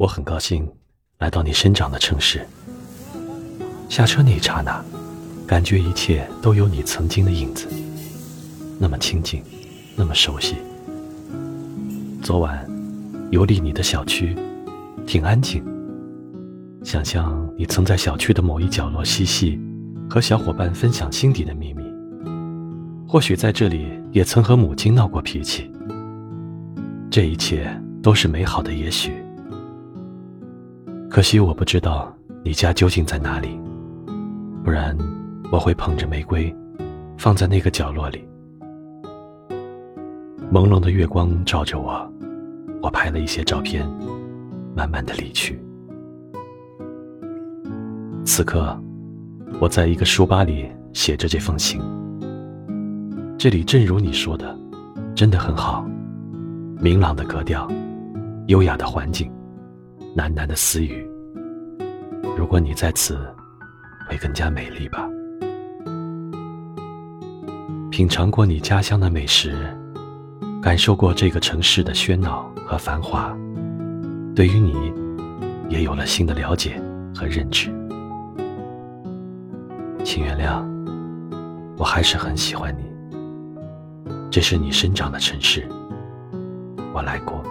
我很高兴来到你生长的城市。下车那一刹那，感觉一切都有你曾经的影子，那么亲近，那么熟悉。昨晚游历你的小区，挺安静。想象你曾在小区的某一角落嬉戏，和小伙伴分享心底的秘密。或许在这里也曾和母亲闹过脾气。这一切都是美好的，也许。可惜我不知道你家究竟在哪里，不然我会捧着玫瑰，放在那个角落里。朦胧的月光照着我，我拍了一些照片，慢慢的离去。此刻，我在一个书吧里写着这封信。这里正如你说的，真的很好，明朗的格调，优雅的环境。喃喃的私语。如果你在此，会更加美丽吧。品尝过你家乡的美食，感受过这个城市的喧闹和繁华，对于你，也有了新的了解和认知。请原谅，我还是很喜欢你。这是你生长的城市，我来过。